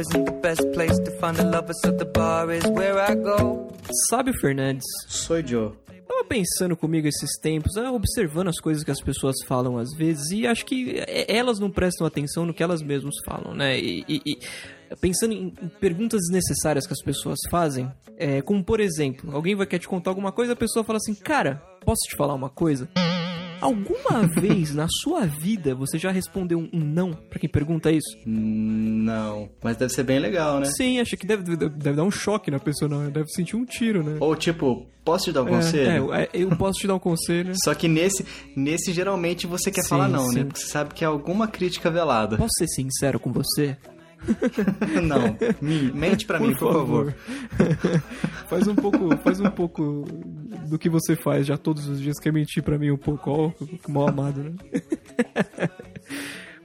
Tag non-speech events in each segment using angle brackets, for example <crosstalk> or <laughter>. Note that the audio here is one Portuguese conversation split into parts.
isn't the best place to find a lover, so the bar is where I go. Sábio Fernandes, Sou Joe. tava pensando comigo esses tempos, né, observando as coisas que as pessoas falam às vezes, e acho que elas não prestam atenção no que elas mesmas falam, né? E, e- e pensando em em perguntas desnecessárias que as pessoas fazem, é, como por exemplo, alguém vai querer te contar alguma coisa, a pessoa fala assim, cara, posso te falar uma coisa? Alguma <laughs> vez na sua vida você já respondeu um não pra quem pergunta isso? Não. Mas deve ser bem legal, né? Sim, acho que deve, deve, deve dar um choque na pessoa, não, deve sentir um tiro, né? Ou tipo, posso te dar um É, conselho? é, eu posso te dar um conselho. Só que nesse, nesse geralmente você quer Sim, falar não, sim. né? Porque você sabe que é alguma crítica velada. Posso ser sincero com você? <laughs> não. Me- mente pra mim, por favor. <laughs> faz um pouco, faz um pouco do que você faz já todos os dias, que é mentir pra mim um pouco, ó, que mal amado, né? <laughs>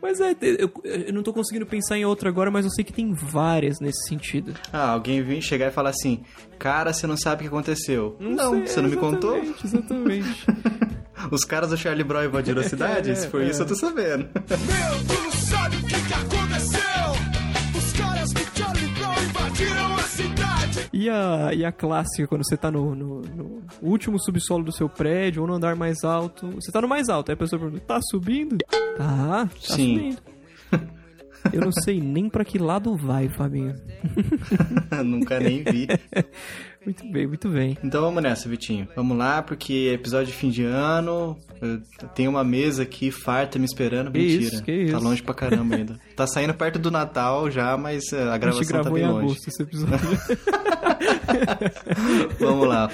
Mas é, eu, eu não tô conseguindo pensar em outra agora, mas eu sei que tem várias nesse sentido. Ah, alguém vem chegar e falar assim: Cara, você não sabe o que aconteceu. Não, sei, você não me contou? Exatamente. Os caras do Charlie Brown invadiram a cidade? É, Se for é. isso, eu tô sabendo. Meu, tu não sabe o que, que aconteceu. E a, e a clássica, quando você tá no, no- no último subsolo do seu prédio ou no andar mais alto. Você tá no mais alto, aí a pessoa pergunta: tá subindo? Tá, tá Sim. subindo. <laughs> Eu não sei nem pra que lado vai, Fabinho. <laughs> Nunca nem vi. <laughs> Muito bem, muito bem. Então vamos nessa, Vitinho. Vamos lá, porque é episódio de fim de ano. Tem uma mesa aqui farta me esperando. Que Mentira. isso, que isso. Tá longe pra caramba ainda. <laughs> Tá saindo perto do Natal já, mas eh, a A gente gravação tá bem em longe. agosto esse episódio. <laughs> Vamos lá.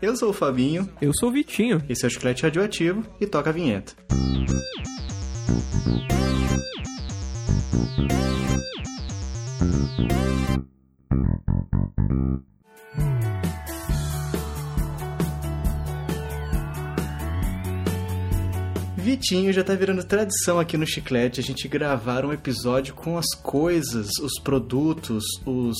Eu sou o Fabinho, Eu sou o Vitinho. esse é o Chiclete Radioativo e toca a vinheta. Vitinho já tá virando tradição aqui no Chiclete a gente gravar um episódio com as coisas, os produtos, os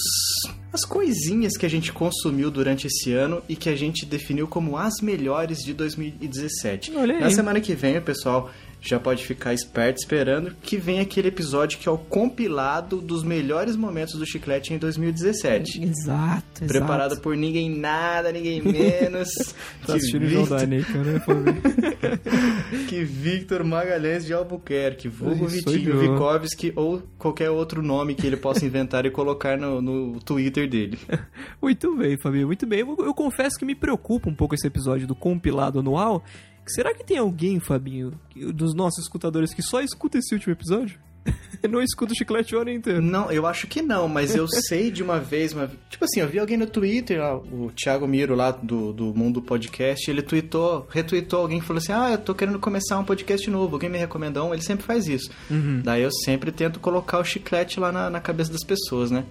as coisinhas que a gente consumiu durante esse ano e que a gente definiu como as melhores de 2017. Olha aí. Na semana que vem, pessoal já pode ficar esperto esperando que vem aquele episódio que é o compilado dos melhores momentos do Chiclete em 2017. Exato, Preparado por ninguém nada, ninguém menos <laughs> Tá que, assistindo o João Victor, Danica, né, Fabinho? que Victor Magalhães de Albuquerque, vulgo Isso, Vitinho. Vikovski ou qualquer outro nome que ele possa inventar e colocar no, no Twitter dele. <laughs> Muito bem, Fabinho, muito bem. Eu, eu confesso que me preocupa um pouco esse episódio do compilado anual. Será que tem alguém, Fabinho, dos nossos escutadores que só escuta esse último episódio? <laughs> Não escuta o chiclete o ano inteiro. Não, eu acho que não, mas eu <laughs> sei de uma vez, uma... tipo assim, eu vi alguém no Twitter, ó, o Thiago Miro lá do, do Mundo Podcast, ele tweetou, retweetou alguém que falou assim, ah, eu tô querendo começar um podcast novo, alguém me recomendou um, ele sempre faz isso. Daí eu sempre tento colocar o chiclete lá na, na cabeça das pessoas, né?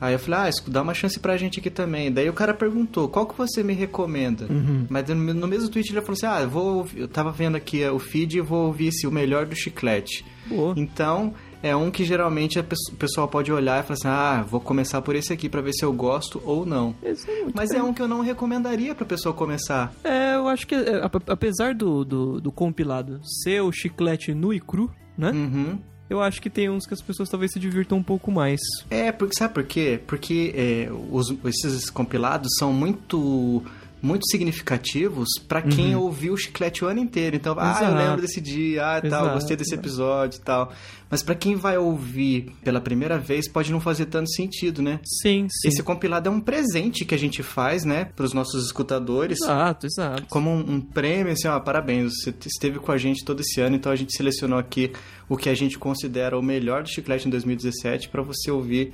Aí eu falei, ah, escu- dá uma chance pra gente aqui também. Daí o cara perguntou, qual que você me recomenda? Mas no, mesmo tweet ele falou assim, ah, eu vou, eu tava vendo aqui eh, o feed e vou ouvir esse, o melhor do chiclete. Boa. Então, é um que geralmente o pessoal pode olhar e falar assim, ah, vou começar por esse aqui pra ver se eu gosto ou não. É Mas bem. é um que eu não recomendaria pra pessoa começar. É, eu acho que, é, ap- apesar do, do, do compilado ser o chiclete nu e cru, né? Uhum. Eu acho que tem uns que as pessoas talvez se divirtam um pouco mais. É, porque sabe por quê? Porque é, os- esses compilados são muito muito significativos pra quem ouviu o chiclete o ano inteiro. Então, ah, eu Uhum. Exato. lembro desse dia, ah, tal, Exato, gostei desse exato. episódio e tal. Mas pra quem vai ouvir pela primeira vez, pode não fazer tanto sentido, né? Sim, sim. Esse compilado é um presente que a gente faz, né, pros nossos escutadores. Exato, exato. Como um, um prêmio, assim, ó, parabéns, você esteve com a gente todo esse ano, então a gente selecionou aqui o que a gente considera o melhor do Chiclete em 2017 pra você ouvir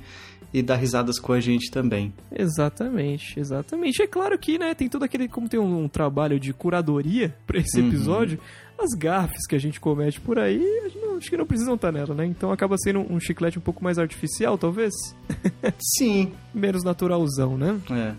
e dar risadas com a gente também. Exatamente, exatamente. É claro que, né, tem todo aquele, como tem um, um trabalho de curadoria <laughs> pra esse Uhum. episódio, as gafes que a gente comete por aí, não- acho que não precisam estar nela, né? Então acaba sendo um chiclete um pouco mais artificial, talvez. <laughs> Sim, Menos naturalzão, né? é.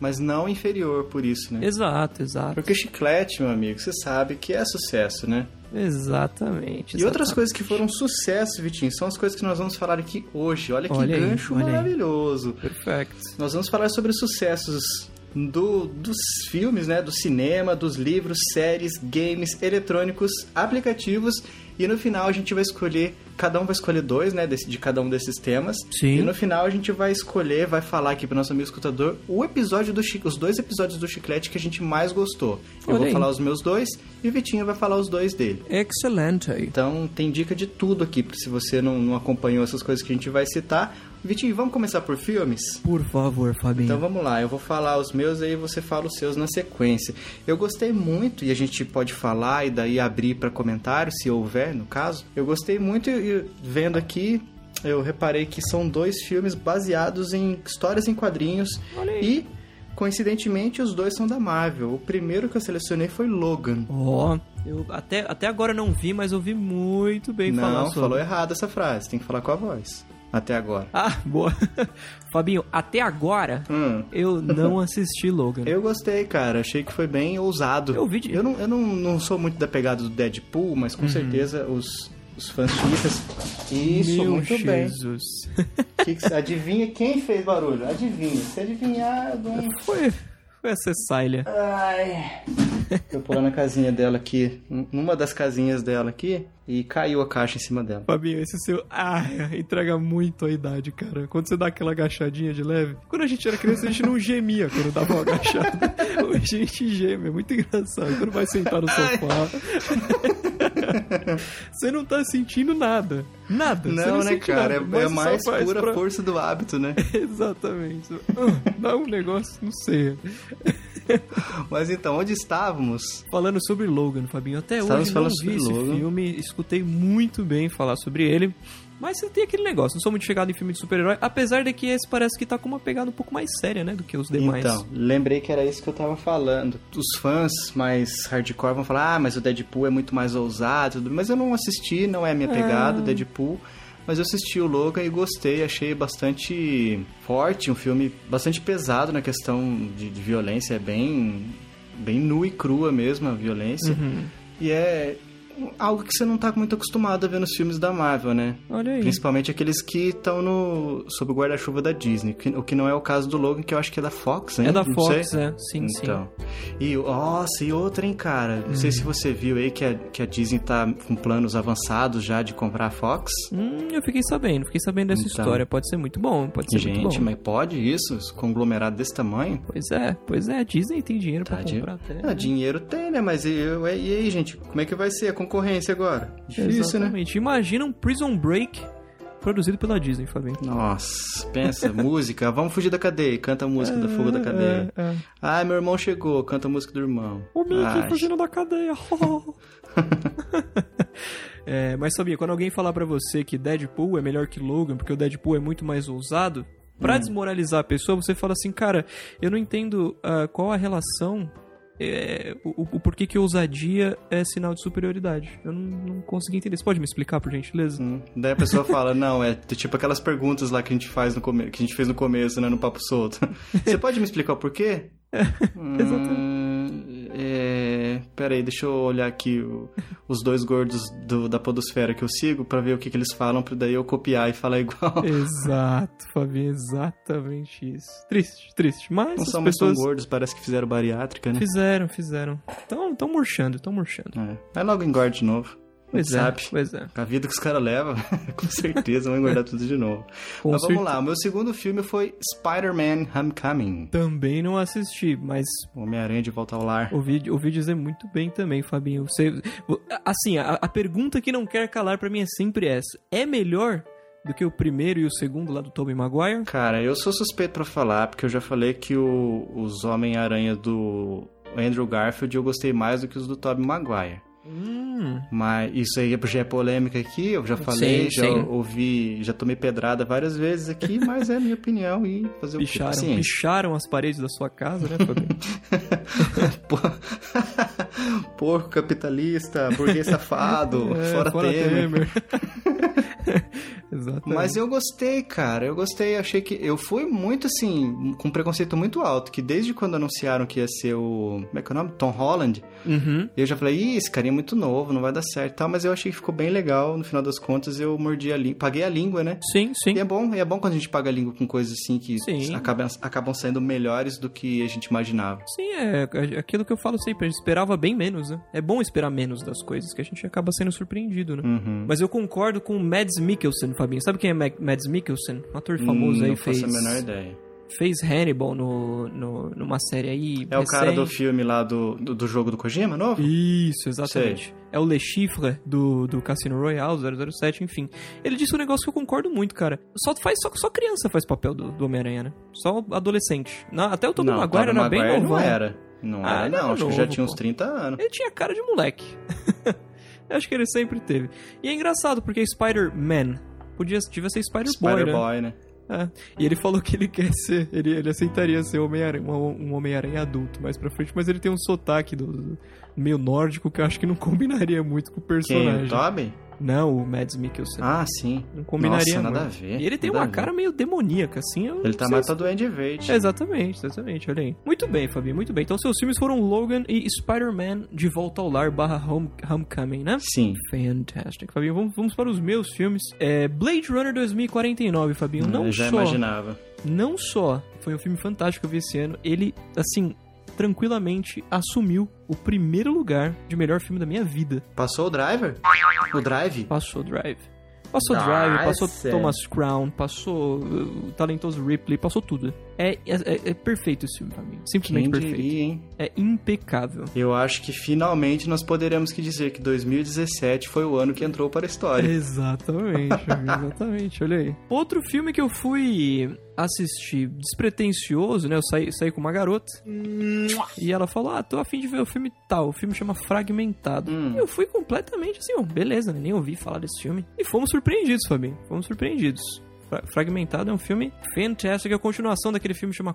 Mas não inferior por isso, né? Exato, exato. Porque o chiclete, meu amigo, você sabe que é sucesso, né? Exatamente. E outras exatamente. coisas que foram sucesso, Vitinho, são as coisas que nós vamos falar aqui hoje. Olha que Olha aí, gancho olha aí. maravilhoso. Perfeito. Nós vamos falar sobre os sucessos do, dos filmes, né? Do cinema, dos livros, séries, games, eletrônicos, aplicativos. E no final a gente vai escolher cada um vai escolher dois, né, desse- de cada um desses temas. Sim. E no final a gente vai escolher, vai falar aqui pro nosso amigo escutador o episódio do os dois episódios do Chiclete que a gente mais gostou. Eu vou aí. falar os meus dois e o Vitinho vai falar os dois dele. Excelente. Então tem dica de tudo aqui, se você não, não acompanhou essas coisas que a gente vai citar. Vitinho, vamos começar por filmes? Por favor, Fabinho. Então vamos lá, eu vou falar os meus aí você fala os seus na sequência. Eu gostei muito e a gente pode falar e daí abrir para comentários, se houver, no caso. Eu gostei muito e e vendo aqui, eu reparei que são dois filmes baseados em histórias em quadrinhos Olha aí. e coincidentemente os dois são da Marvel. O primeiro que eu selecionei foi Logan. Ó, eu até, até agora não vi, mas ouvi muito bem falar Não, sobre. falou errado essa frase, tem que falar com a voz. Até agora. Ah, boa. <laughs> Fabinho, até agora Hum. eu não assisti Logan. Eu gostei, cara. Achei que foi bem ousado. Eu vi de- Eu não, eu não, não sou muito da pegada do Deadpool, mas Uhum. com certeza os, os fãs chicas. Isso, Meu muito bem. Jesus. Que que- adivinha quem fez barulho? Adivinha. Se adivinhar, eu dou foi a Cecília. Ai. Tô pulando a casinha dela aqui, numa das casinhas dela aqui, e caiu a caixa em cima dela. Fabinho, esse seu. Ah, entrega muito a idade, cara. Quando você dá aquela agachadinha de leve. Quando a gente era criança, a gente não gemia quando dava uma agachada. <laughs> Hoje a gente geme, é muito engraçado. Quando vai sentar no sofá. <laughs> <laughs> você não tá sentindo nada. Nada. você Não, né, cara? nada, É, é mais pura pra- força do hábito, né? <laughs> Exatamente. Ah, Dá um negócio, não sei. <laughs> Mas então, onde estávamos? Falando sobre Logan, Fabinho, até Estávamos hoje não falando vi sobre esse Logan. filme, escutei muito bem falar sobre ele. Mas tem aquele negócio, não sou muito chegado em filme de super-herói, apesar de que esse parece que tá com uma pegada um pouco mais séria, né, do que os demais. Então, lembrei que era isso que eu tava falando. Os fãs mais hardcore vão falar, ah, mas o Deadpool é muito mais ousado, tudo. mas eu não assisti, não é a minha pegada, o Deadpool. Mas eu assisti o Logan e gostei, achei bastante forte, um filme bastante pesado na questão de, de violência, é bem, bem nua e crua mesmo a violência. Uhum. E é algo que você não tá muito acostumado a ver nos filmes da Marvel, né? Olha aí. Principalmente aqueles que estão no sob o guarda-chuva da Disney, que- o que não é o caso do Logan, que eu acho que é da Fox, né? É da Não Fox, sei. é. Sim, Então. E, nossa, e outra, hein, cara? Não sei Hum. se você viu aí que a, que a Disney tá com planos avançados já de comprar a Fox. sim. Hum, eu fiquei sabendo, fiquei sabendo dessa Então. história. Pode ser muito bom, pode ser muito Gente, bom. mas pode isso? Esse conglomerado desse tamanho? Pois é, pois é, a Disney tem dinheiro pra Tá de- comprar até. Ah, dinheiro tem, né? Mas e, e aí, gente? Como é que vai ser a concorrência agora? Difícil, né? Exatamente. Imagina um Prison Break produzido pela Disney, Fabinho. Nossa, pensa, <laughs> música. Vamos fugir da cadeia. Canta a música da fuga da cadeia. É, é. Ai, meu irmão chegou. Canta a música do irmão. O Mickey Ai, fugindo da cadeia. <laughs> <laughs> é, mas sabia, quando alguém falar pra você que Deadpool é melhor que Logan, porque o Deadpool é muito mais ousado, pra desmoralizar a pessoa, você fala assim, cara, eu não entendo ah, qual a relação, é, o, o porquê que ousadia é sinal de superioridade. Eu não, não consegui entender. Você pode me explicar, por gentileza? Hum, Daí a pessoa fala, <laughs> não, é tipo aquelas perguntas lá que a gente faz no come... que a gente fez no começo, né, no papo solto. <laughs> Você pode me explicar o porquê? <laughs> Hum, é... Peraí, deixa eu olhar aqui o- os dois gordos do- da podosfera que eu sigo pra ver o que, que eles falam, pra daí eu copiar e falar igual. <laughs> Exato, Fabinho, exatamente isso. Triste, triste. Mas Não são muito tão pessoas gordos, parece que fizeram bariátrica, né? fizeram, fizeram. Então, tão murchando, tão murchando. É. Vai logo engorda de novo. Pois é, pois é. A vida que os caras levam, <laughs> com certeza vão engordar tudo de novo. Com Mas vamos certeza. lá, o meu segundo filme foi Spider-Man Homecoming. Também não assisti, mas Homem-Aranha de Volta ao Lar. ouvi, ouvi dizer muito bem também, Fabinho. Você, assim, a, a pergunta que não quer calar pra mim é sempre essa. É melhor do que o primeiro e o segundo lá do Tobey Maguire? Cara, eu sou suspeito pra falar, porque eu já falei que o- os Homem-Aranha do Andrew Garfield eu gostei mais do que os do Tobey Maguire. Hum, Mas isso aí já é polêmica aqui, eu já falei, Sim, já sim. ouvi, já tomei pedrada várias vezes aqui, <laughs> mas é a minha opinião e fazer o picharam, Paciência. picharam as paredes da sua casa, né, Fabinho? <laughs> <laughs> <laughs> Porco capitalista, burguês safado, <laughs> É, fora, Temer. Temer. <laughs> Exatamente. Mas eu gostei, cara. Eu gostei. Achei que. Eu fui muito assim, com preconceito muito alto. Que desde quando anunciaram que ia ser o. Como é que é o nome? Tom Holland. Uhum. Eu já falei, ih, esse carinha é muito novo, não vai dar certo tal. Mas eu achei que ficou bem legal. No final das contas, eu mordi a língua. Paguei a língua, né? Sim, sim. E é bom, e é bom quando a gente paga a língua com coisas assim que Sim. acabam, acabam saindo melhores do que a gente imaginava. Sim, é é aquilo que eu falo sempre, a gente esperava bem menos, né? É bom esperar menos das coisas, que a gente acaba sendo surpreendido, né? Uhum. Mas eu concordo com o Mads Mikkelsen, Fabinho. Sabe quem é Ma- Mads Mikkelsen? Um ator famoso Hum, aí, não fez, faço a menor ideia. fez Hannibal no, no, numa série aí É o cara do recente. filme lá do, do, do jogo do Kojima, novo? Isso, exatamente. É o Le Chiffre do, do Cassino Royale, 007, enfim. Ele disse um negócio que eu concordo muito, cara. Só, faz, só, só criança faz papel do, do Homem-Aranha, né? Só adolescente. Na- até o Tobey não, Maguire era bem novão. não era. Não Ah, era não. Acho que já novo, tinha uns pô. 30 anos. Ele tinha cara de moleque. <laughs> Acho que ele sempre teve. E é engraçado, porque Spider-Man podia, devia ser Spider-Boy, né? Spider-Boy, né? É. E ele falou que ele quer ser, ele, ele aceitaria ser Homem-Aranha, um, Homem-Aranha adulto mais pra frente, mas ele tem um sotaque do, do meio nórdico que eu acho que não <laughs> combinaria muito com o Quem? personagem. O Tobey? Não, o Mads Mikkelsen. Ah, sim. não combinaria Nossa, nada muito. a ver. E ele tem uma cara meio demoníaca, assim. Ele tá mais pra Duende Verde. Exatamente, exatamente, olha aí. Muito bem, Fabinho, muito bem. Então seus filmes foram Logan e Spider-Man de Volta ao Lar barra Home, Homecoming, né? Sim. Fantastic. Fabinho, vamos, vamos para os meus filmes. É, Blade Runner 2049, Fabinho. Não eu já só, imaginava. não só foi um filme fantástico que eu vi esse ano, ele, assim, tranquilamente assumiu o primeiro lugar de melhor filme da minha vida. Passou o Driver? O Drive? Passou Drive. Passou Nossa. Drive, passou Thomas Crown, passou uh, o talentoso Ripley, passou tudo. É, é, é perfeito esse filme pra mim. Simplesmente Quem perfeito. diria, hein? É impecável. Eu acho que finalmente nós poderemos que dizer que 2017 foi o ano que entrou para a história. Exatamente, <laughs> exatamente, olha aí. Outro filme que eu fui assistir despretensioso, né? Eu saí, saí com uma garota e ela falou: Ah, tô afim de ver o filme tal. O filme chama Fragmentado. Hum. E eu fui completamente assim, ó, beleza, né? Nem ouvi falar desse filme. E fomos surpreendidos, Fabinho. Fomos surpreendidos. Fra- Fragmentado é um filme fantástico, é a continuação daquele filme chama.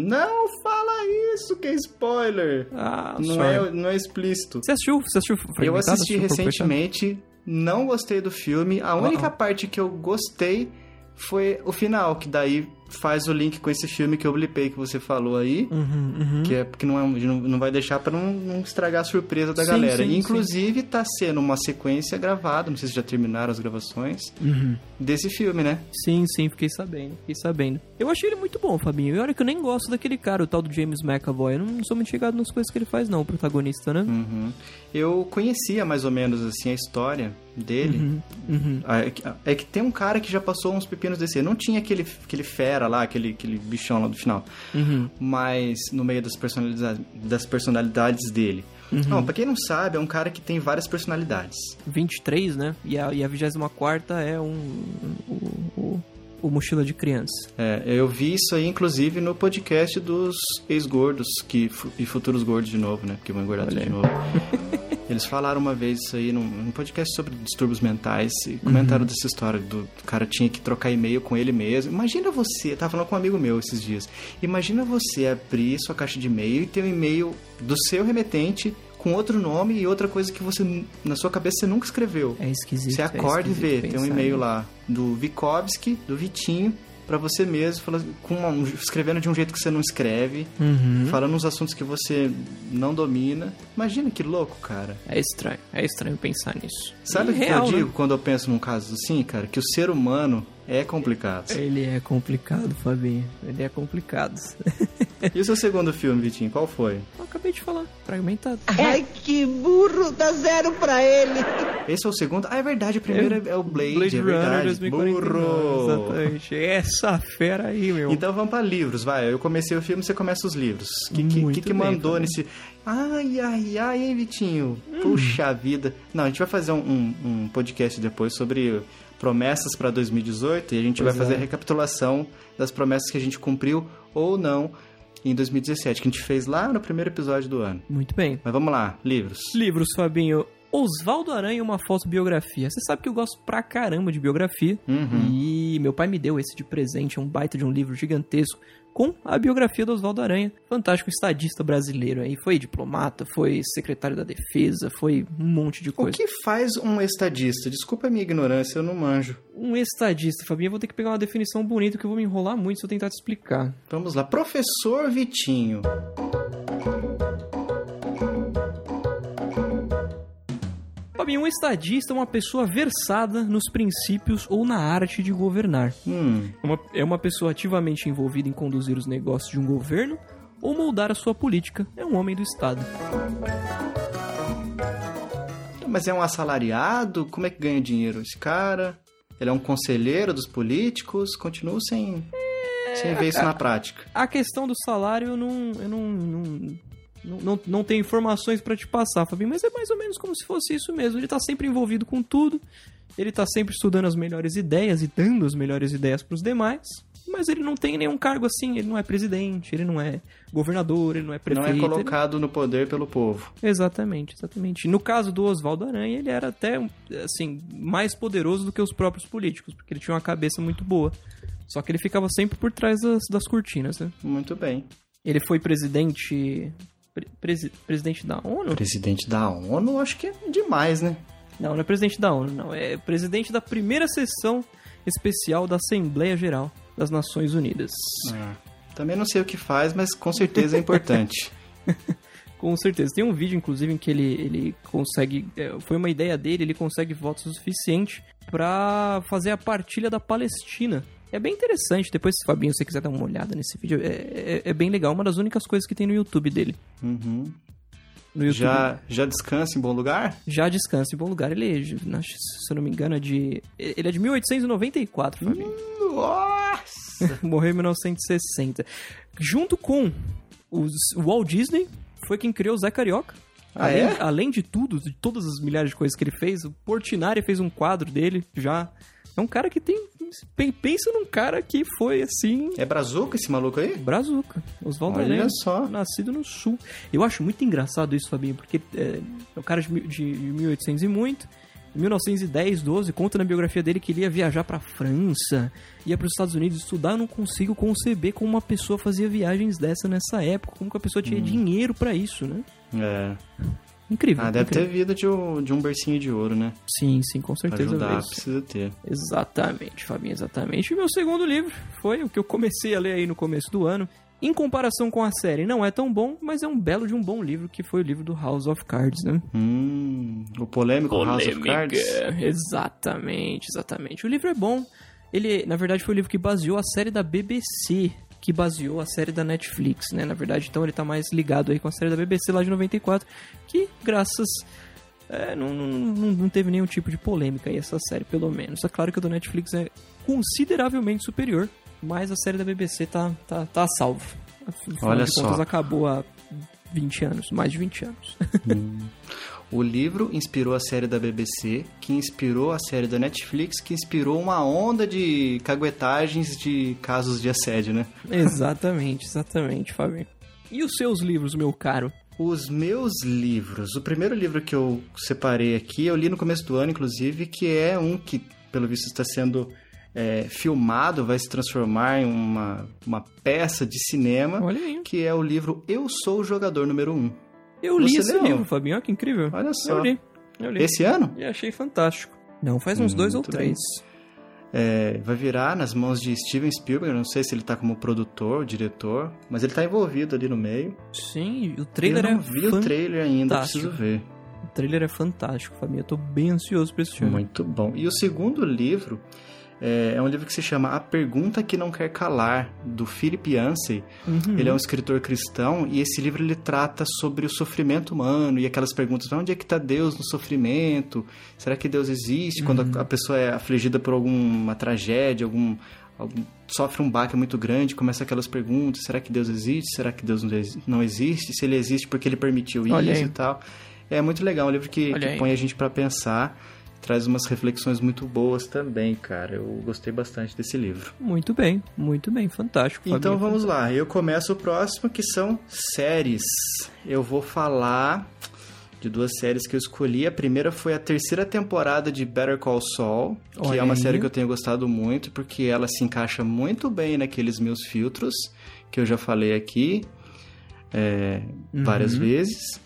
Não fala isso, que é spoiler. Ah, Não sorry. é, não é explícito. Você assistiu? Você assistiu Fragmentado? Eu assisti Assistiu recentemente, não gostei do filme. A única parte que eu gostei foi o final, que daí faz o link com esse filme que eu blipei que você falou aí. Uhum, uhum. Que é porque não, é, não, não vai deixar pra não, não estragar a surpresa da Sim, galera. sim, Inclusive, tá sendo uma sequência gravada, não sei se já terminaram as gravações, Uhum. desse filme, né? Sim, sim, fiquei sabendo, fiquei sabendo. Eu achei ele muito bom, Fabinho. E olha que eu nem gosto daquele cara, o tal do James McAvoy. Eu não sou muito chegado nas coisas que ele faz, não, o protagonista, né? Uhum. Eu conhecia mais ou menos assim a história dele. Uhum, uhum. Ah, É que, é que tem um cara que já passou uns pepinos desse. Não tinha aquele, aquele fera lá, aquele, aquele bichão lá do final. Uhum. Mas no meio das personalidades, das personalidades dele. Uhum. Não, pra quem não sabe, é um cara que tem várias personalidades. 23, 23, né? E a, e a 24 é um. O, o, o Mochila de Criança. É, eu vi isso aí, inclusive, no podcast dos ex-gordos que, e futuros gordos de novo, né? Porque vão engordar tudo de novo. <laughs> Eles falaram uma vez isso aí num, num podcast sobre distúrbios mentais e comentaram dessa história do, do cara tinha que trocar e-mail com ele mesmo. Imagina você, eu tava falando com um amigo meu esses dias. Imagina você abrir sua caixa de e-mail e ter um e-mail do seu remetente com outro nome e outra coisa que você, na sua cabeça, você nunca escreveu. É esquisito. Você é acorda e esquisito vê, tem um e-mail nisso. lá do Vikovski, do Vitinho, pra você mesmo, fala- com uma- um- escrevendo de um jeito que você não escreve, Uhum. falando uns assuntos que você não domina. Imagina que louco, cara. É estranho, é estranho pensar nisso. Sabe o que real, eu né? digo quando eu penso num caso assim, cara? Que o ser humano é complicado. Ele é complicado, Fabinho. Ele é complicado. <laughs> E o seu segundo filme, Vitinho, qual foi? Eu acabei de falar, fragmentado. Ai, que burro, dá zero pra ele. Esse é o segundo? Ah, é verdade, o primeiro é, é o Blade, Blade é Runner verdade. 2049. Burro! Exatamente. Essa fera aí, meu. Então vamos pra livros, vai. Eu comecei o filme, você começa os livros. O que, que, que, que bem, mandou Fábio. nesse. Ai, ai, ai, hein, Vitinho? Hum. Puxa vida. Não, a gente vai fazer um, um- um podcast depois sobre promessas pra 2018 e a gente Pois vai fazer é. a recapitulação das promessas que a gente cumpriu ou não em 2017, que a gente fez lá no primeiro episódio do ano. Muito bem. Mas vamos lá, livros. Livros, Fabinho. Oswaldo Aranha, uma falsa biografia. Você sabe que eu gosto pra caramba de biografia. E meu pai me deu esse de presente, é um baita de um livro gigantesco com a biografia do Oswaldo Aranha, fantástico estadista brasileiro aí. Foi diplomata, foi secretário da defesa, foi um monte de O coisa. que faz um estadista? Desculpa a minha ignorância, eu não manjo. Um estadista, Fabinho, eu vou ter que pegar uma definição bonita que eu vou me enrolar muito se eu tentar te explicar. Vamos lá. Professor Vitinho. Fabinho, um estadista é uma pessoa versada nos princípios ou na arte de governar. Hum, Uma- é uma pessoa ativamente envolvida em conduzir os negócios de um governo ou moldar a sua política. É um homem do Estado. mas é um assalariado? Como é que ganha dinheiro esse cara? Ele é um conselheiro dos políticos? Continuo sem, sem ver isso na prática. A questão do salário eu não. Eu não, não, não, não, não tenho informações pra te passar, Fabinho, mas é mais ou menos como se fosse isso mesmo. Ele tá sempre envolvido com tudo, ele tá sempre estudando as melhores ideias e dando as melhores ideias pros demais. Mas ele não tem nenhum cargo assim, ele não é presidente, ele não é governador, ele não é prefeito. Não é ele- colocado no poder pelo povo. Exatamente, exatamente. No caso do Oswaldo Aranha, ele era até, assim, mais poderoso do que os próprios políticos, porque ele tinha uma cabeça muito boa. Só que ele ficava sempre por trás das, das cortinas, né? Muito bem. Ele foi presidente. Pre- presi- presidente da ONU? Presidente da ONU, acho que é demais, né? Não, não é presidente da ONU, não. É presidente da primeira sessão especial da Assembleia Geral das Nações Unidas. Ah, também não sei o que faz, mas com certeza é importante. <laughs> <laughs> Com certeza. Tem um vídeo, inclusive, em que ele, ele consegue. é, foi uma ideia dele, ele consegue votos o suficiente pra fazer a partilha da Palestina. É bem interessante. Depois, se Fabinho, você quiser dar uma olhada nesse vídeo, é, é, é bem legal. Uma das únicas coisas que tem no YouTube dele. Uhum. YouTube. Já, já descansa em bom lugar? Já descansa em bom lugar. Ele, é, se eu não me engano, é de. Ele é de 1894, Fabinho. Nossa! <laughs> Morreu em 1960. Junto com os, o Walt Disney, foi quem criou o Zé Carioca. Ah, além, é? além de tudo, de todas as milhares de coisas que ele fez, o Portinari fez um quadro dele já. É um cara que tem. Pen- Pensa num cara que foi assim. É brazuca esse maluco aí? Brazuca. Oswaldo Olha só. nascido no sul. Eu acho muito engraçado isso, Fabinho, porque é, é um cara de, de 1800 e muito. Em 1910, 12, conta na biografia dele que ele ia viajar pra França, ia para os Estados Unidos estudar. Eu não consigo conceber como uma pessoa fazia viagens dessa nessa época, como que a pessoa tinha dinheiro pra isso, né? É. Incrível. Ah, deve incrível. ter vida de um, de um bercinho de ouro, né? Sim, sim, com Pra certeza. ajudar, isso. precisa ter. Exatamente, Fabinho, exatamente. E meu segundo livro foi o que eu comecei a ler aí no começo do ano. Em comparação com a série, não é tão bom, mas é um belo de um bom livro, que foi o livro do House of Cards, né? Hum, o polêmico House of Cards. Exatamente, exatamente. O livro é bom. Ele, na verdade, foi o livro que baseou a série da BBC, que baseou a série da Netflix, né? Na verdade, então ele tá mais ligado aí com a série da BBC lá de 94, que graças é, não, não, não, teve nenhum tipo de polêmica aí essa série, pelo menos. É claro que a do Netflix é consideravelmente superior, mas a série da BBC tá, tá, tá a salvo. Afinal Olha de só. contas, acabou há 20 anos, mais de 20 anos. <laughs> O livro inspirou a série da BBC, que inspirou a série da Netflix, que inspirou uma onda de caguetagens de casos de assédio, né? <laughs> exatamente, exatamente, Fabinho. E os seus livros, meu caro? Os meus livros. O primeiro livro que eu separei aqui, eu li no começo do ano, inclusive, que é um que, pelo visto, está sendo é, filmado, vai se transformar em uma, uma peça de cinema, Olha aí. que é o livro Eu Sou o Jogador Número 1. Eu li Você esse leu? livro, Fabinho, olha que incrível. Olha só. Eu li, eu li. Esse ano? E achei fantástico. Não, faz uns dois ou três. É, vai virar nas mãos de Steven Spielberg. Não sei se ele tá como produtor, diretor, mas ele tá envolvido ali no meio. Sim, o trailer eu não é vi o trailer ainda, fantástico. preciso ver. O trailer é fantástico, Fabinho. Eu tô bem ansioso pra esse filme. Muito bom. E o segundo livro é, é um livro que se chama A Pergunta que Não Quer Calar, do Philip Yancey. Uhum. Ele é um escritor cristão e esse livro ele trata sobre o sofrimento humano e aquelas perguntas: onde é que está Deus no sofrimento? Será que Deus existe? Quando Uhum. a, a pessoa é afligida por alguma tragédia, algum, sofre um baque muito grande, começa aquelas perguntas: será que Deus existe? Será que Deus não ex- não existe? Se ele existe, porque ele permitiu Olha isso aí. e tal. É muito legal, é um livro que, que põe a gente para pensar. Traz umas reflexões muito boas também, cara. Eu gostei bastante desse livro. Muito bem, muito bem, fantástico. Então Fabinho. vamos lá, eu começo o próximo que são séries. Eu vou falar de duas séries que eu escolhi. A primeira foi a terceira temporada de Better Call Saul, que Olha é uma aí. série que eu tenho gostado muito, porque ela se encaixa muito bem naqueles meus filtros, que eu já falei aqui é, várias vezes.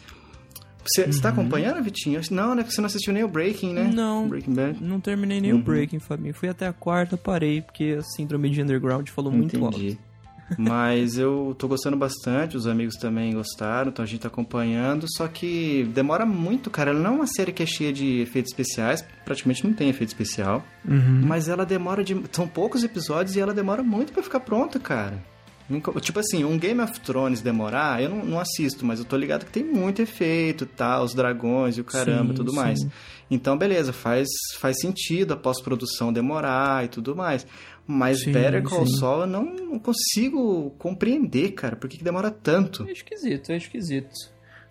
Você está acompanhando, Vitinho? Não, né? Porque você não assistiu nem o Breaking, né? Não. Breaking Bad. Não terminei nem Uhum. o Breaking, Fabinho. Fui até a quarta, parei, porque a síndrome de underground falou muito alto. Entendi. Mas eu tô gostando bastante, os amigos também gostaram, então a gente tá acompanhando. Só que demora muito, cara. Ela não é uma série que é cheia de efeitos especiais, praticamente não tem efeito especial. Uhum. Mas ela demora de. São poucos episódios e ela demora muito pra ficar pronta, cara. Nunca- Tipo assim, um Game of Thrones demorar, eu não, não assisto, mas eu tô ligado que tem muito efeito, tá? Os dragões e o caramba e tudo sim. mais. Então, beleza, faz, faz sentido a pós-produção demorar e tudo mais. Mas Sim, Better Call sim. Saul eu não, não consigo compreender, cara, por que, que demora tanto. É esquisito, é esquisito.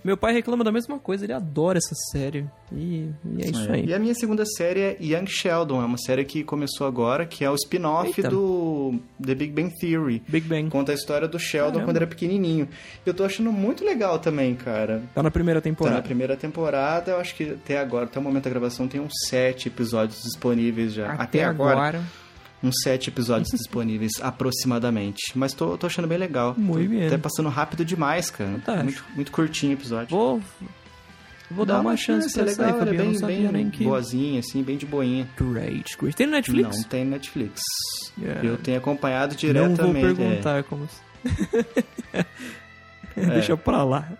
Meu pai reclama da mesma coisa, ele adora essa série. E, e é isso É. aí. E a minha segunda série é Young Sheldon, é uma série que começou agora, que é o spin-off do The Big Bang Theory. Big Bang. Conta a história do Sheldon Caramba. quando era pequenininho. Eu tô achando muito legal também, cara. Tá na primeira Tá temporada. na primeira temporada, eu acho que até agora, até o momento da gravação, tem uns sete episódios disponíveis já. Até, agora, uns sete episódios <laughs> disponíveis, aproximadamente. Mas tô, tô achando bem legal. Muito bem. Até passando rápido demais, cara. Fantástico. Muito, muito curtinho o episódio. Vou, vou dar Dá uma chance pra é essa aí, legal, é bem, não sabia bem nem que... boazinha, assim, bem de boinha. Great, great. Tem no Netflix? Não tem Netflix. Yeah. Eu tenho acompanhado Não diretamente. vou é. perguntar como... <laughs> Deixa pra lá.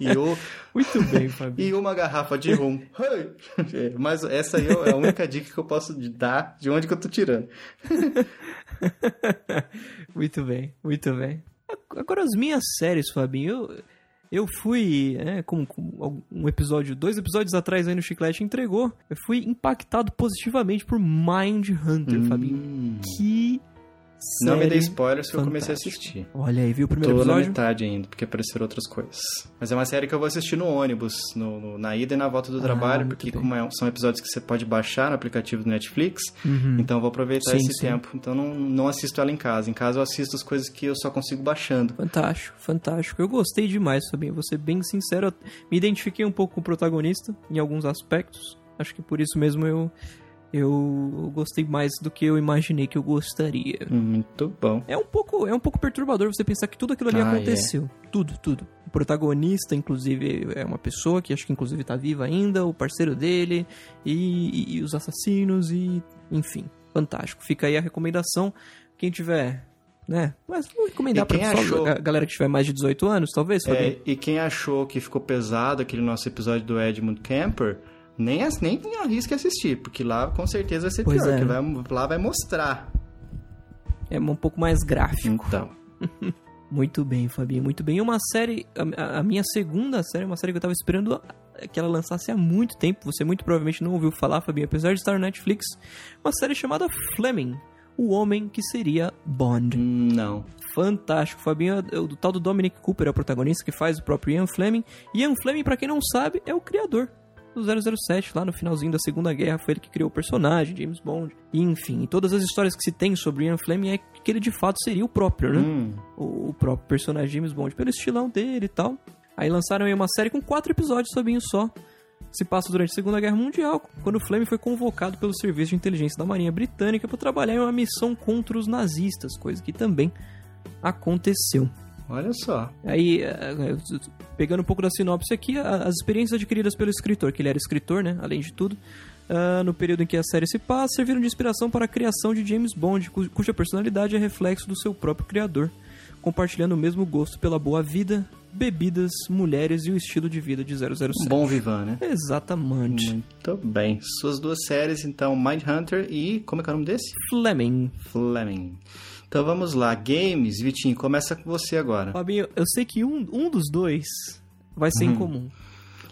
E, o, <laughs> Muito bem, Fabinho. e uma garrafa de rum. <laughs> <laughs> Mas essa aí é a única dica que eu posso dar de onde que eu tô tirando. Muito bem, muito bem. Agora as minhas séries, Fabinho, eu, eu fui, é, como, como um episódio, dois episódios atrás aí no Chiclete entregou, eu fui impactado positivamente por Mind Hunter, Fabinho. Hum. Que Não me dê série spoilers que eu comecei a assistir. Olha aí, viu o primeiro Tô na episódio? metade ainda, porque apareceram outras coisas. Mas é uma série que eu vou assistir no ônibus, no, no- na ida e na volta do Ah, trabalho, porque como é- são episódios que você pode baixar no aplicativo do Netflix, Uhum. então eu vou aproveitar Sim, esse sim. tempo. Então não, não assisto ela em casa. Em casa eu assisto as coisas que eu só consigo baixando. Fantástico, fantástico. Eu gostei demais, Fabinho. Vou ser bem sincero, me identifiquei um pouco com o protagonista em alguns aspectos. Acho que por isso mesmo eu, eu gostei mais do que eu imaginei que eu gostaria. Muito bom. É um pouco, é um pouco perturbador você pensar que tudo aquilo ali Ah, aconteceu. Tudo, tudo. O protagonista, inclusive, é uma pessoa que acho que inclusive tá viva ainda, o parceiro dele, e, e- e os assassinos, e enfim, fantástico. Fica aí a recomendação. Quem tiver, né? Mas vou recomendar pessoal, achou- a galera que tiver mais de 18 anos, talvez, É, e quem achou que ficou pesado aquele nosso episódio do Edmund Kemper, nem, nem arrisque assistir, porque lá com certeza vai ser Pois pior, é. vai, lá vai mostrar. É um pouco mais gráfico. Então, <laughs> Muito bem, Fabinho, muito bem. E Uma série, a, a minha segunda série, uma série que eu tava esperando que ela lançasse há muito tempo. Você muito provavelmente não ouviu falar, Fabinho, apesar de estar no Netflix. Uma série chamada Fleming, o homem que seria Bond. não. Fantástico, Fabinho. é O, o tal do Dominic Cooper é o protagonista que faz o próprio Ian Fleming. Ian Fleming, pra quem não sabe, é o criador do 007, lá no finalzinho da Segunda Guerra, foi ele que criou o personagem, James Bond. E, enfim, todas as histórias que se tem sobre Ian Fleming é que ele de fato seria o próprio, né? Hum, o, o próprio personagem James Bond, pelo estilão dele e tal. Aí lançaram aí uma série com quatro episódios, Fabinho, só. Se passa durante a Segunda Guerra Mundial, quando o Fleming foi convocado pelo Serviço de Inteligência da Marinha Britânica para trabalhar em uma missão contra os nazistas, coisa que também aconteceu. Olha só. Aí, eh, pegando um pouco da sinopse aqui, as experiências adquiridas pelo escritor, que ele era escritor, né, além de tudo, ah, no período em que a série se passa, serviram de inspiração para a criação de James Bond, cu- cuja personalidade é reflexo do seu próprio criador, compartilhando o mesmo gosto pela boa vida, bebidas, mulheres e o estilo de vida de 007. Um bom Vivan, né? Exatamente. Muito bem. Suas duas séries, então, Mindhunter e. Como é que é o nome desse? Fleming. Fleming. Então vamos lá. Games, Vitinho, começa com você agora. Fabinho, eu sei que um, um dos dois vai ser Uhum. incomum.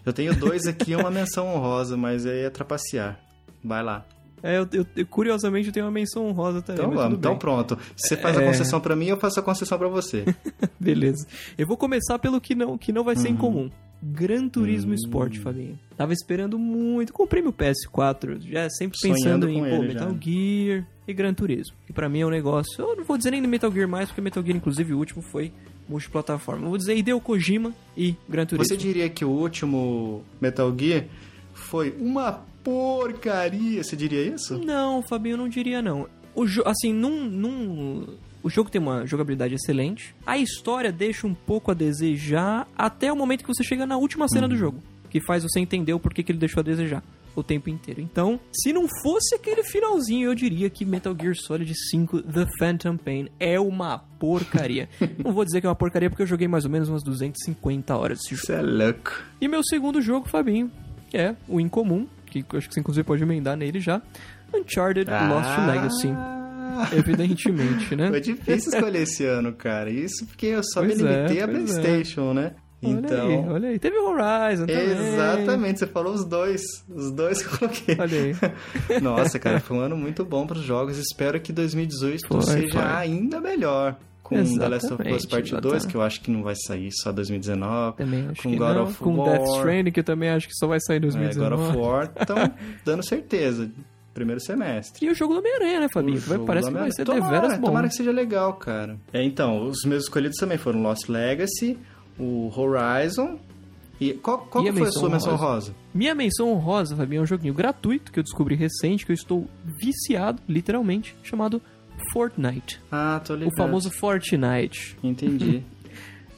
Eu tenho dois <laughs> aqui uma menção honrosa, mas aí é trapacear. Vai lá. É, eu, eu- curiosamente eu tenho uma menção honrosa também. Então vamos, então pronto. Você faz a É. concessão pra mim, eu faço a concessão pra você. <laughs> Beleza. Eu vou começar pelo que não, que não vai ser Uhum. incomum. Gran Turismo Hum. Sport, Fabinho. Tava esperando muito. Comprei meu PS4, já sempre Sonhando pensando em com pô, Metal já. Gear e Gran Turismo. Que pra mim é um negócio. Eu não vou dizer nem Metal Gear mais, porque Metal Gear, inclusive, o último foi multiplataforma. Eu vou dizer Hideo Kojima e Gran Turismo. Você diria que o último Metal Gear foi uma porcaria? Você diria isso? Não, Fabinho, eu não diria não. O assim, num, num- o jogo tem uma jogabilidade excelente. A história deixa um pouco a desejar até o momento que você chega na última cena do jogo, que faz você entender o porquê que ele deixou a desejar o tempo inteiro. Então, se não fosse aquele finalzinho, eu diria que Metal Gear Solid 5 The Phantom Pain é uma porcaria. <laughs> não vou dizer que é uma porcaria porque eu joguei mais ou menos umas 250 horas desse jogo. Você é louco. E meu segundo jogo, Fabinho, é o Incomum, que eu acho que você inclusive pode emendar nele já. Uncharted Lost Legacy. <laughs> Evidentemente, né? Foi difícil escolher esse ano, cara. Isso porque eu só Pois me limitei é, a pois é. PlayStation, né? Olha Então. aí, olha aí. Teve o Horizon também. Exatamente, você falou os dois. Os dois que eu coloquei. Olha aí. <laughs> Nossa, cara, foi um ano muito bom para os jogos. Espero que 2018 Foi, seja foi. ainda melhor. Com The Last of Us Exatamente, Part 2, exatamente. que eu acho que não vai sair só 2019. Também acho com que God não. of com War. Death Stranding, que eu também acho que só vai sair em É, God 2019. of War estão <laughs> dando certeza. Primeiro semestre. E o jogo do Homem-Aranha, né, Fabinho? Vai, parece que vai ser tomara, deveras bom. Tomara que seja legal, cara. É, então, os meus escolhidos também foram Lost Legacy, o Horizon. E qual, qual E foi a sua menção honrosa? rosa? Minha menção honrosa, Fabinho, é um joguinho gratuito que eu descobri recente, que eu estou viciado, literalmente, chamado Fortnite. Ah, tô ligado. O famoso Fortnite. Entendi. <laughs>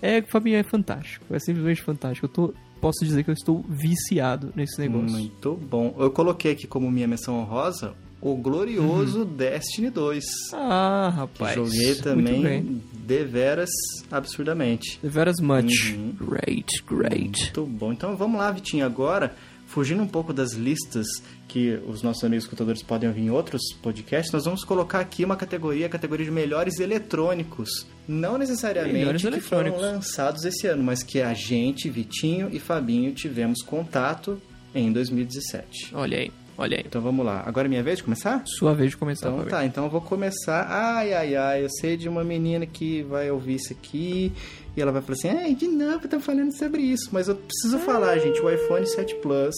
É, Fabinho, é fantástico. É simplesmente fantástico. Eu tô, posso dizer que eu estou viciado nesse negócio. Muito bom. Eu coloquei aqui como minha menção honrosa o glorioso Destiny 2. Ah, Que rapaz. joguei também deveras absurdamente. Deveras much. Uhum. Great, great. Muito bom. Então vamos lá, Vitinho, agora, fugindo um pouco das listas que os nossos amigos escutadores podem ouvir em outros podcasts, nós vamos colocar aqui uma categoria, a categoria de melhores eletrônicos. Não necessariamente que foram lançados esse ano, mas que a gente, Vitinho e Fabinho, tivemos contato em 2017. Olha aí, olha aí. Então vamos lá. Agora é minha vez de começar? Sua vez de começar, Então tá, então eu vou começar. Ai, ai, ai, eu sei de uma menina que vai ouvir isso aqui e ela vai falar assim: ai, de novo, tá falando sobre isso. Mas eu preciso falar, gente, o iPhone 7 Plus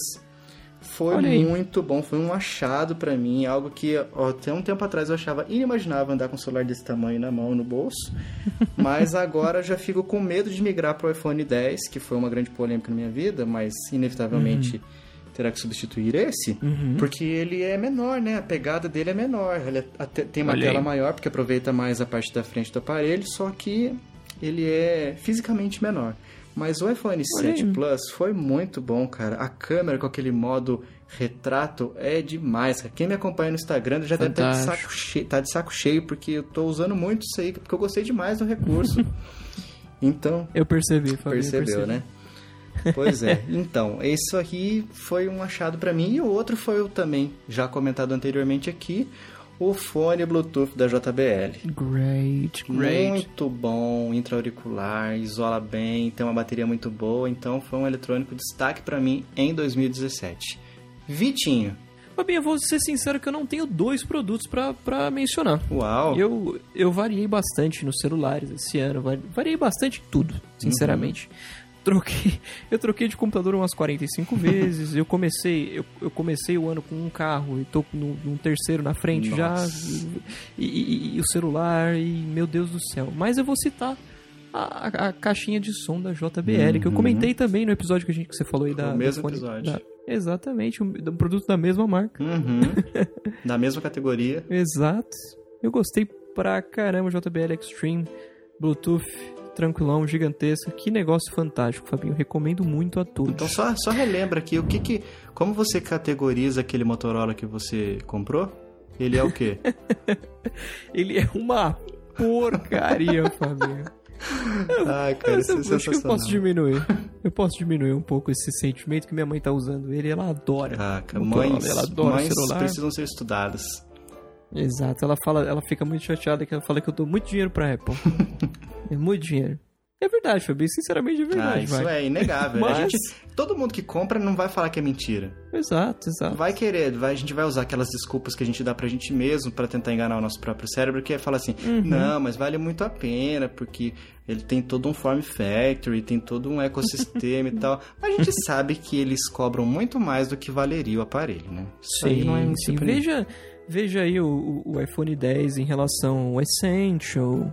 foi muito bom, foi um achado pra mim, algo que ó, até um tempo atrás eu achava inimaginável andar com um celular desse tamanho na mão, no bolso. <laughs> mas agora já fico com medo de migrar pro iPhone 10, que foi uma grande polêmica na minha vida, mas inevitavelmente. Terá que substituir esse, Uhum. porque ele é menor, né? A pegada dele é menor. Ele é- até- tem uma Olha tela maior, porque aproveita mais a parte da frente do aparelho, só que ele é fisicamente menor. Mas o iPhone Olha 7 aí. Plus foi muito bom, cara. A câmera com aquele modo retrato é demais. cara. Quem me acompanha no Instagram já deve estar de Fantástico. saco cheio, tá de saco cheio, porque eu tô usando muito isso aí, porque eu gostei demais do recurso. <laughs> então, Eu percebi, Fabinho. Percebeu, percebi. né? Pois é. <laughs> Então, isso aqui foi um achado pra mim. E o outro foi o também, já comentado anteriormente aqui, o fone Bluetooth da JBL. Great, great. Muito bom, intra-auricular, isola bem, tem uma bateria muito boa. Então, foi um eletrônico destaque pra mim em 2017. Vitinho. Fabinho, eu vou ser sincero que eu não tenho dois produtos pra, pra mencionar. Uau! Eu, eu variei bastante nos celulares esse ano, vari- variei bastante em tudo, sinceramente. Troquei, <laughs> eu troquei de computador umas 45 vezes. Eu comecei, eu, eu comecei o ano com um carro e tô no, num terceiro na frente já. Nossa. E, e- e o celular, e meu Deus do céu. Mas eu vou citar a, a- caixinha de som da JBL, que eu Uhum. comentei também no episódio que, a gente, que você falou aí da. o mesmo fone- episódio. da- exatamente, um, um produto da mesma marca. Uhum. <laughs> da mesma categoria. Exato. Eu gostei pra caramba, JBL Extreme, Bluetooth, tranquilão, gigantesco. Que negócio fantástico, Fabinho. Recomendo muito a todos. Então só, só relembra aqui o que que. Como você categoriza aquele Motorola que você comprou? Ele é o quê? <laughs> Ele é uma porcaria, <laughs> Fabinho. Ai, cara, isso é acho que eu sensacional. posso diminuir. Eu posso diminuir um pouco esse sentimento que minha mãe tá usando ele. Ela adora. Caraca, mães, ela adora mães celular. precisam ser estudadas. Exato. Ela fala, ela fica muito chateada que ela fala que eu dou muito dinheiro pra Apple. <laughs> é muito dinheiro. É verdade, Fabinho. Sinceramente é verdade. ah, isso vai. é inegável. A Mas- gente, todo mundo que compra não vai falar que é mentira. Exato, exato. Vai querer, vai, a gente vai usar aquelas desculpas que a gente dá pra gente mesmo pra tentar enganar o nosso próprio cérebro, que é falar assim, Uhum. não, mas vale muito a pena, porque ele tem todo um form factory, tem todo um ecossistema e <laughs> tal. Mas a gente sabe que eles cobram muito mais do que valeria o aparelho, né? Isso aí não é sim. Veja, veja aí o, o- o iPhone 10 em relação ao Essential.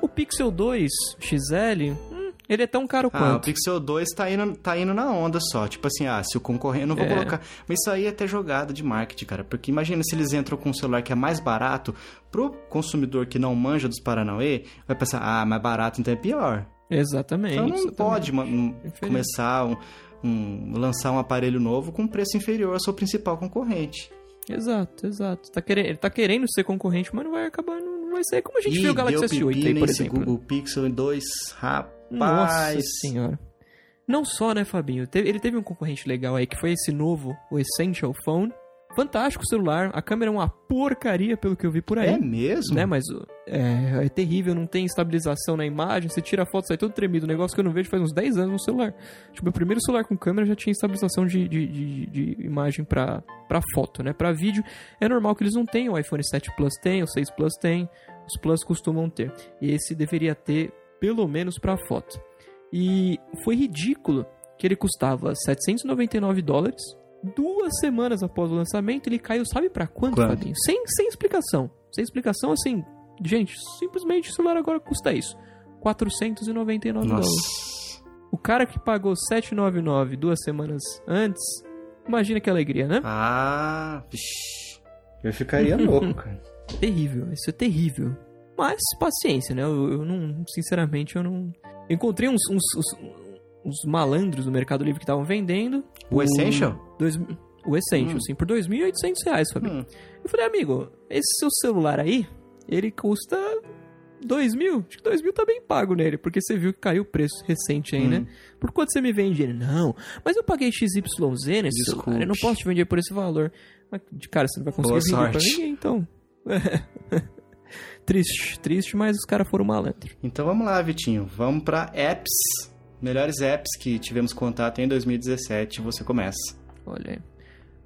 O O Pixel 2 XL, hum, ele é tão caro Ah, o quanto. Pixel 2 tá indo, tá indo na onda só. Tipo assim, ah, se o concorrente. Não vou É. colocar. Mas isso aí é até jogada de marketing, cara. Porque imagina se eles entram com um celular que é mais barato, pro consumidor que não manja dos Paranauê, vai pensar, ah, mais barato então é pior. Exatamente. Então não exatamente. pode começar um, um- lançar um aparelho novo com preço inferior ao seu principal concorrente. Exato, exato. Tá querendo, ele tá querendo ser concorrente, mas não vai acabar, não vai ser como a gente Ih, viu o Galaxy deu S8 aí, por exemplo. Google Pixel 2, Nossa rapaz. senhora. Não só, né, Fabinho? Ele teve um concorrente legal aí, que foi esse novo, o Essential Phone. Fantástico celular. A câmera é uma porcaria, pelo que eu vi por aí. É mesmo? Né, mas o- é, é terrível, não tem estabilização na imagem. Você tira a foto, sai todo tremido. Um negócio que eu não vejo faz uns 10 anos no celular. Tipo, meu primeiro celular com câmera já tinha estabilização de, de, de, de imagem pra, pra foto, né? Pra vídeo, é normal que eles não tenham. O iPhone 7 Plus tem, o 6 Plus tem, os Plus costumam ter. E esse deveria ter, pelo menos pra foto. E foi ridículo que ele custava 799 dólares. Duas semanas após o lançamento, ele caiu, sabe pra quanto, Quanto? Fabinho? Sem, sem explicação. Sem explicação, assim, gente, simplesmente o celular agora custa isso. 499 dólares. Nossa. O cara que pagou 799 duas semanas antes, imagina que alegria, né? Ah, vixi. Eu ficaria <laughs> louco, cara. Terrível, isso é terrível. Mas paciência, né? Eu, eu não, sinceramente, eu não. Eu encontrei uns, uns, uns- uns malandros no Mercado Livre que estavam vendendo. O Essential? Dois, o Essential, Hum. sim, por 2.800 reais, Fabinho. Hum. Eu falei, amigo, esse seu celular aí, ele custa 2 mil? Acho que 2 mil tá bem pago nele, porque você viu que caiu o preço recente aí, Hum. né? Por quanto você me vende ele? Não, mas eu paguei XYZ nesse Desculpe. celular, eu não posso te vender por esse valor. Mas, de cara, você não vai conseguir Boa vender pra sorte. ninguém, então. <laughs> triste, triste, mas os caras foram malandros. Então vamos lá, Vitinho. Vamos pra apps. Melhores apps que tivemos contato em 2017. Você começa. Olha aí.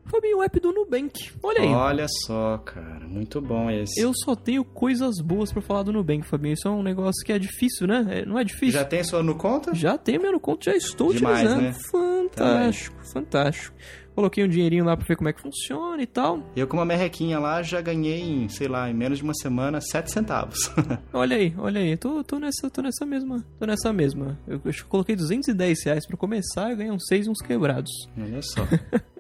Fabinho, o app do Nubank. Olha aí. Olha só, cara. Muito bom esse. Eu só tenho coisas boas pra falar do Nubank, Fabinho. Isso é um negócio que é difícil, né? É- Não é difícil? Já tem sua no conta? Já tenho meu no conto, já estou Demais, utilizando. né? Fantástico, fantástico. Coloquei um dinheirinho lá pra ver como é que funciona e tal. Eu com uma merrequinha lá já ganhei em, sei lá, em menos de uma semana, 7 centavos. <laughs> Olha aí, olha aí. Tô, tô, nessa, tô nessa mesma. Tô nessa mesma. Eu, eu coloquei 210 reais pra começar e ganhei uns 6 e uns quebrados. Olha só. <laughs>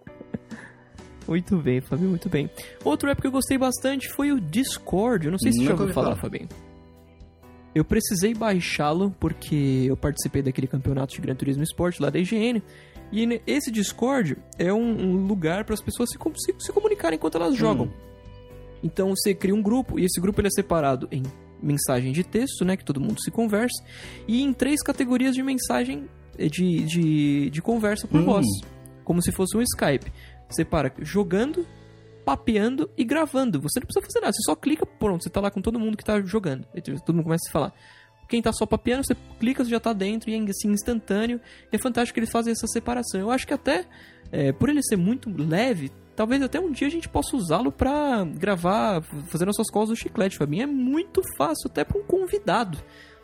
Muito bem, Fabinho, muito bem. Outro app que eu gostei bastante foi o Discord. Eu não sei se você já ouviu ouvi falar, falar. Fabinho. Eu precisei baixá-lo porque eu participei daquele campeonato de Gran Turismo Sport lá da IGN. E esse Discord é um, um lugar para as pessoas se, se, se comunicarem enquanto elas jogam. Então você cria um grupo e esse grupo ele é separado em mensagem de texto, né, que todo mundo se conversa, e em três categorias de mensagem eh, de, de, de conversa por Hum. voz, como se fosse um Skype. Separa jogando, papeando e gravando. Você não precisa fazer nada, você só clica, pronto, você tá lá com todo mundo que tá jogando. Todo mundo começa a falar. Quem tá só papeando, você clica, você já tá dentro e é assim instantâneo. E é fantástico que eles fazem essa separação. Eu acho que até, eh, por ele ser muito leve, talvez até um dia a gente possa usá-lo pra gravar, fazer nossas calls do chiclete, Fabinho. É muito fácil até pra um convidado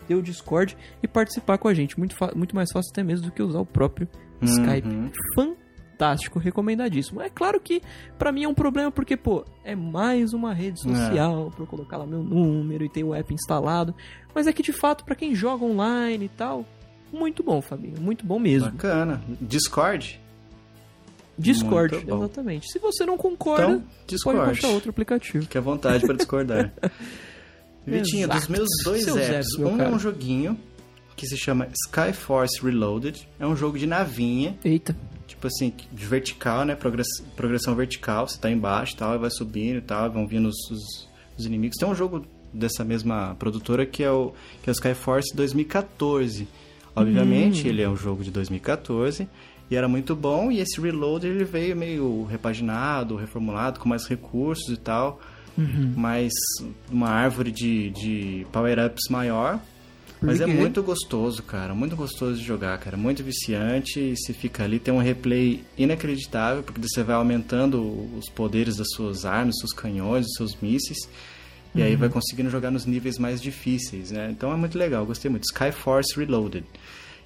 ter o Discord e participar com a gente. Muito, muito mais fácil até mesmo do que usar o próprio Skype. Uhum. Fantástico, recomendadíssimo. É claro que pra mim é um problema porque, pô, é mais uma rede social pra eu colocar lá meu número e ter o app instalado. Mas é que de fato, pra quem joga online e tal, muito bom, Fabinho. Muito bom mesmo. Bacana. Discord? Discord, exatamente. Se você não concorda, Então, pode Discord. baixar outro aplicativo. Fique à vontade para discordar. <laughs> Vitinho, dos Exato. meus dois Seus apps, um é cara. um joguinho que se chama Skyforce Reloaded. É um jogo de navinha, Eita. Tipo assim, de vertical, né? Progress- progressão vertical. Você tá embaixo e tal, e vai subindo e tal, vão vindo os, os- os inimigos. Tem um jogo dessa mesma produtora que é o, que é o Skyforce 2014. Obviamente, ele é um jogo de 2014 e era muito bom. E esse Reloaded ele veio meio repaginado, reformulado, com mais recursos e tal. Mais uma árvore de, de power-ups maior. Mas é muito gostoso, cara. Muito gostoso de jogar, cara. Muito viciante. E você fica ali, tem um replay inacreditável, porque você vai aumentando os poderes das suas armas, seus canhões, dos seus mísseis. E aí vai conseguindo jogar nos níveis mais difíceis, né? Então é muito legal, gostei muito. Skyforce Reloaded.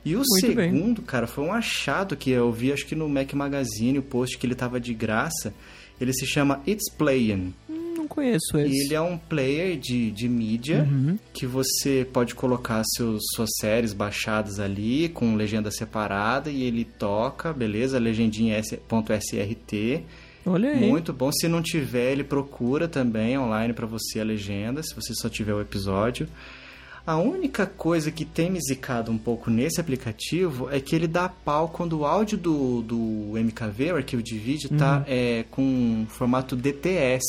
E o Muito bem. segundo, cara, foi um achado que eu vi, acho que no Mac Magazine, o post que ele tava de graça. Ele se chama It's Playin'. Hum, conheço esse. Ele é um player de, de mídia Uhum. que você pode colocar seus, suas séries baixadas ali com legenda separada e ele toca, beleza? Legendinha .srt. Olha aí. Muito bom. Se não tiver, ele procura também online pra você a legenda, se você só tiver o episódio. A única coisa que tem me zicado um pouco nesse aplicativo é que ele dá pau quando o áudio do, do MKV, o arquivo de vídeo, tá é, com formato DTS.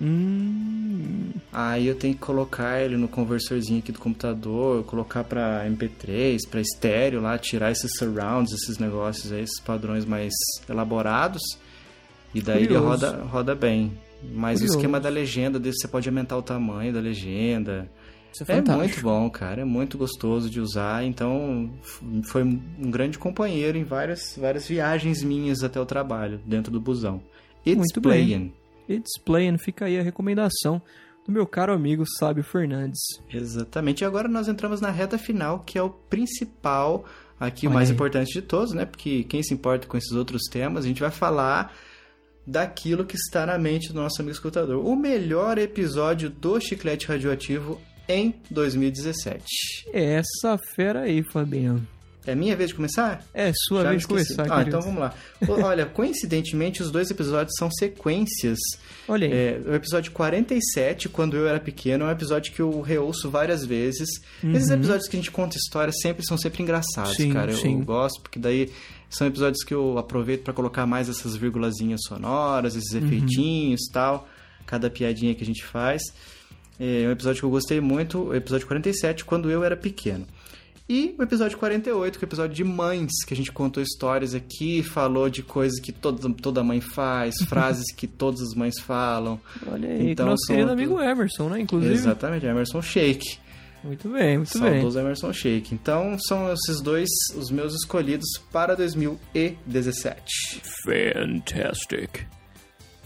Hum, Aí eu tenho que colocar ele no conversorzinho aqui do computador, colocar pra MP3, pra estéreo lá, tirar esses surrounds, esses negócios aí, esses padrões mais elaborados. E daí Curioso. ele roda, roda bem. Mas Curioso. o esquema da legenda, desse você pode aumentar o tamanho da legenda. é É muito bom, cara. É muito gostoso de usar. Então, foi um grande companheiro em várias, várias viagens minhas até o trabalho, dentro do busão. It's Muito bem. It's Playing, fica aí a recomendação do meu caro amigo Sábio Fernandes. Exatamente. E agora nós entramos na reta final, que é o principal, aqui o mais aí. importante de todos, né? Porque quem se importa com esses outros temas, a gente vai falar daquilo que está na mente do nosso amigo escutador. O melhor episódio do Chiclete Radioativo em 2017. Essa fera aí, Fabinho. É minha vez de começar? É sua Já vez de começar, Ah, querido. então vamos lá. <laughs> Olha, coincidentemente, os dois episódios são sequências. Olha aí. É, o episódio 47, quando eu era pequeno, é um episódio que eu reouço várias vezes. Esses episódios que a gente conta histórias sempre são sempre engraçados, Uhum. Sim, cara. Eu, sim. gosto, porque daí são episódios que eu aproveito pra colocar mais essas vírgulazinhas sonoras, esses Uhum. efeitinhos e tal. Cada piadinha que a gente faz. É um episódio que eu gostei muito, o episódio 47, quando eu era pequeno. E o episódio 48, que é o episódio de mães, que a gente contou histórias aqui, falou de coisas que toda, toda mãe faz, <laughs> frases que todas as mães falam. Olha aí, então nosso são querido amigo Emerson, né? Inclusive. Exatamente, Emerson Shake. Muito bem, muito bem. Saudoso Emerson Shake. Então são esses dois os meus escolhidos para 2017. Fantastic.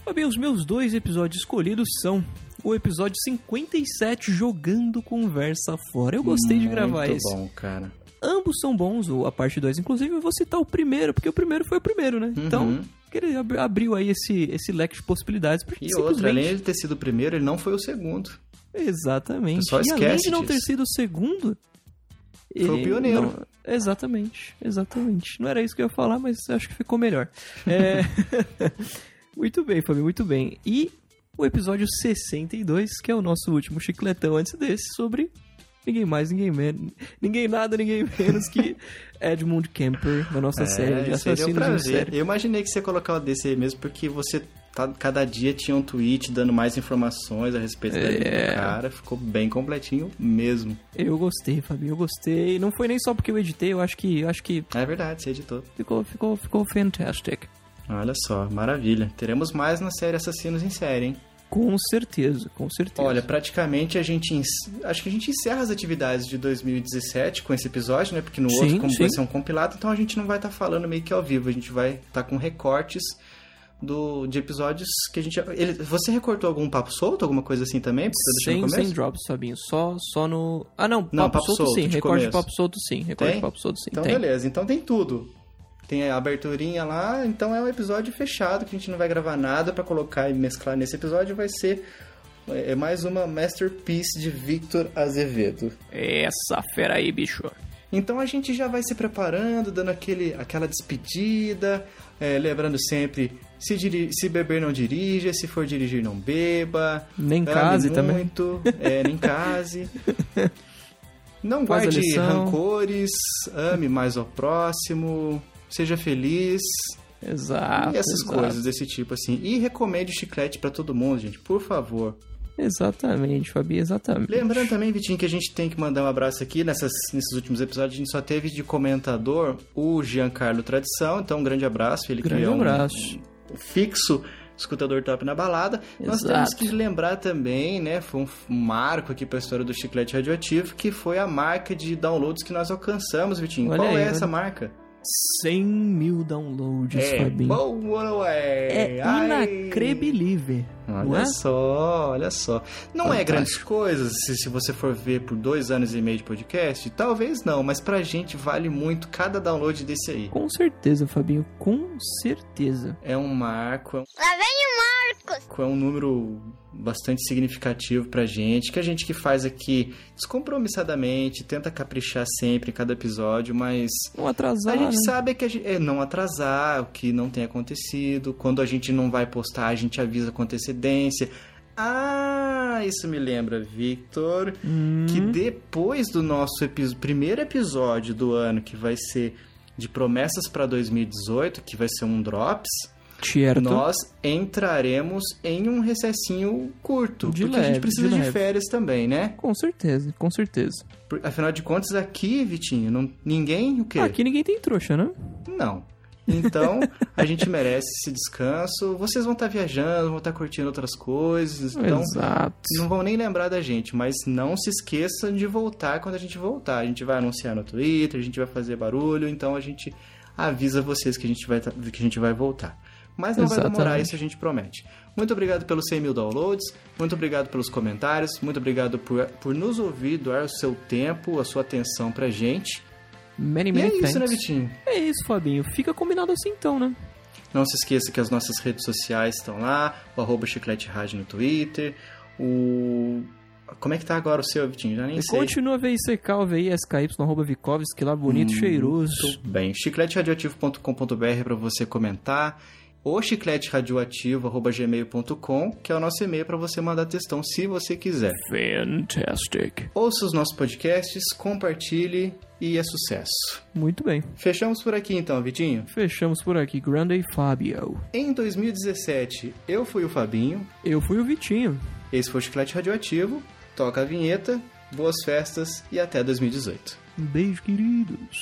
Fabinho, os meus dois episódios escolhidos são o episódio 57, Jogando Conversa Fora. Eu gostei de gravar Muito esse. bom, cara. Ambos são bons, o- a parte 2. Inclusive, eu vou citar o primeiro, porque o primeiro foi o primeiro, né? Uhum. Então, que ele ab- abriu aí esse, esse leque de possibilidades. Pra E gente outra, simplesmente... além de ter sido o primeiro, ele não foi o segundo. Exatamente. O pessoal e além esquece de não ter sido o segundo. Foi o ele pioneiro. não- Exatamente, exatamente. Não era isso que eu ia falar, mas acho que ficou melhor. É... <laughs> <laughs> muito bem, Fabio, muito bem. E o episódio 62, que é o nosso último chicletão antes desse, sobre ninguém mais, ninguém menos. Ninguém nada, ninguém menos que <laughs> Edmund Kemper, da nossa série de É, aí deu assassinos ver. série. Eu imaginei que você ia colocar o desse aí mesmo, porque você tá, cada dia tinha um tweet dando mais informações a respeito da vida É. do cara. Ficou bem completinho mesmo. Eu gostei, Fabio, eu gostei. Não foi nem só porque eu editei, eu acho que, eu acho que É verdade, você editou. ficou, ficou, ficou fantastic. Olha só, maravilha. Teremos mais na série Assassinos em Série, hein? Com certeza, com certeza. Olha, praticamente a gente. Acho que a gente encerra as atividades de 2017 com esse episódio, né? Porque no Sim, outro, como sim. vai ser um compilado, então a gente não vai estar falando meio que ao vivo. A gente vai estar com recortes do, de episódios que a gente. Ele, você recortou algum papo solto, alguma coisa assim também? Sem, no sem drops, Fabinho. Só, só no. Ah, não. Não, papo, papo solto, solto, sim. Recorte de papo solto sim. Recorte de papo solto sim. Então, tem. beleza. Então tem tudo. Tem a aberturinha lá, então é um episódio fechado que a gente não vai gravar nada pra colocar e mesclar nesse episódio. Vai ser é mais uma masterpiece de Victor Azevedo. Essa fera aí, bicho. Então a gente já vai se preparando, dando aquele, aquela despedida, é, lembrando sempre, se, diri- se beber não dirija, se for dirigir não beba. Nem case também. muito, É, nem case. <laughs> Não Faz guarde rancores, ame mais ao próximo, seja feliz Exato. e essas exato. coisas desse tipo assim. E recomende o chiclete pra todo mundo, gente, por favor. Exatamente, Fabi, exatamente. Lembrando também, Vitinho, que a gente tem que mandar um abraço aqui. Nessas, nesses últimos episódios, a gente só teve de comentador o Giancarlo Tradição. Então, um grande abraço. Ele Grande é um, abraço. um fixo escutador top na balada. Nós Exato. temos que lembrar também, né? Foi um marco aqui para a história do chiclete radioativo, que foi a marca de downloads que nós alcançamos, Vitinho. Olha Qual aí, é essa olha. marca? 100 mil downloads, é Fabinho. boa, não é? É Ai. Olha é? só, olha só. Não é Fantástico. grandes coisas se, se você for ver por dois anos e meio de podcast. Talvez não, mas pra gente vale muito cada download desse aí. Com certeza, Fabinho, com certeza. É um marco, é um- Lá vem o É um número bastante significativo pra gente, que a gente que faz aqui descompromissadamente, tenta caprichar sempre em cada episódio, mas Não atrasar, a gente né? sabe que a gente, é não atrasar, o que não tem acontecido. Quando a gente não vai postar, a gente avisa com antecedência. Ah, isso me lembra, Victor, Hum. que depois do nosso epi- primeiro episódio do ano, que vai ser de promessas pra 2018, que vai ser um drops, Certo. nós entraremos em um recessinho curto, De porque a leve, gente precisa de de, férias também, né? Com certeza, com certeza. Afinal de contas, aqui, Vitinho, não, ninguém o quê? Aqui ninguém tem trouxa, né? Não. Então, a gente merece esse descanso. Vocês vão estar viajando, vão estar curtindo outras coisas. Então, Exato. não vão nem lembrar da gente. Mas não se esqueçam de voltar quando a gente voltar. A gente vai anunciar no Twitter, a gente vai fazer barulho. Então, a gente avisa vocês que a gente vai, tá- que a gente vai voltar. Mas não vai demorar, Exatamente. isso a gente promete. Muito obrigado pelos 100 mil downloads, muito obrigado pelos comentários, muito obrigado por, por nos ouvir, doar o seu tempo, a sua atenção pra gente. Many, E many é thanks. isso, né, Vitinho? É isso, Fabinho. Fica combinado assim então, né? Não se esqueça que as nossas redes sociais estão lá, o arroba Chiclete Rádio no Twitter, o... Como é que tá agora o seu, Vitinho? Já nem E sei. continua VICK, o VISKY, arroba Vikovski, lá bonito, cheiroso. Muito bem. chicleteradioativo.com.br para você comentar. Ou chicleteradioativo.gmail.com, que é o nosso e-mail para você mandar textão se você quiser. Fantastic. Ouça os nossos podcasts, compartilhe e é sucesso. Muito bem. Fechamos por aqui então, Vitinho. Fechamos por aqui. Grande Fabio. Em 2017, eu fui o Fabinho, Eu fui o Vitinho. esse foi o Chiclete Radioativo. Toca a vinheta, boas festas e até 2018. Um beijo, queridos.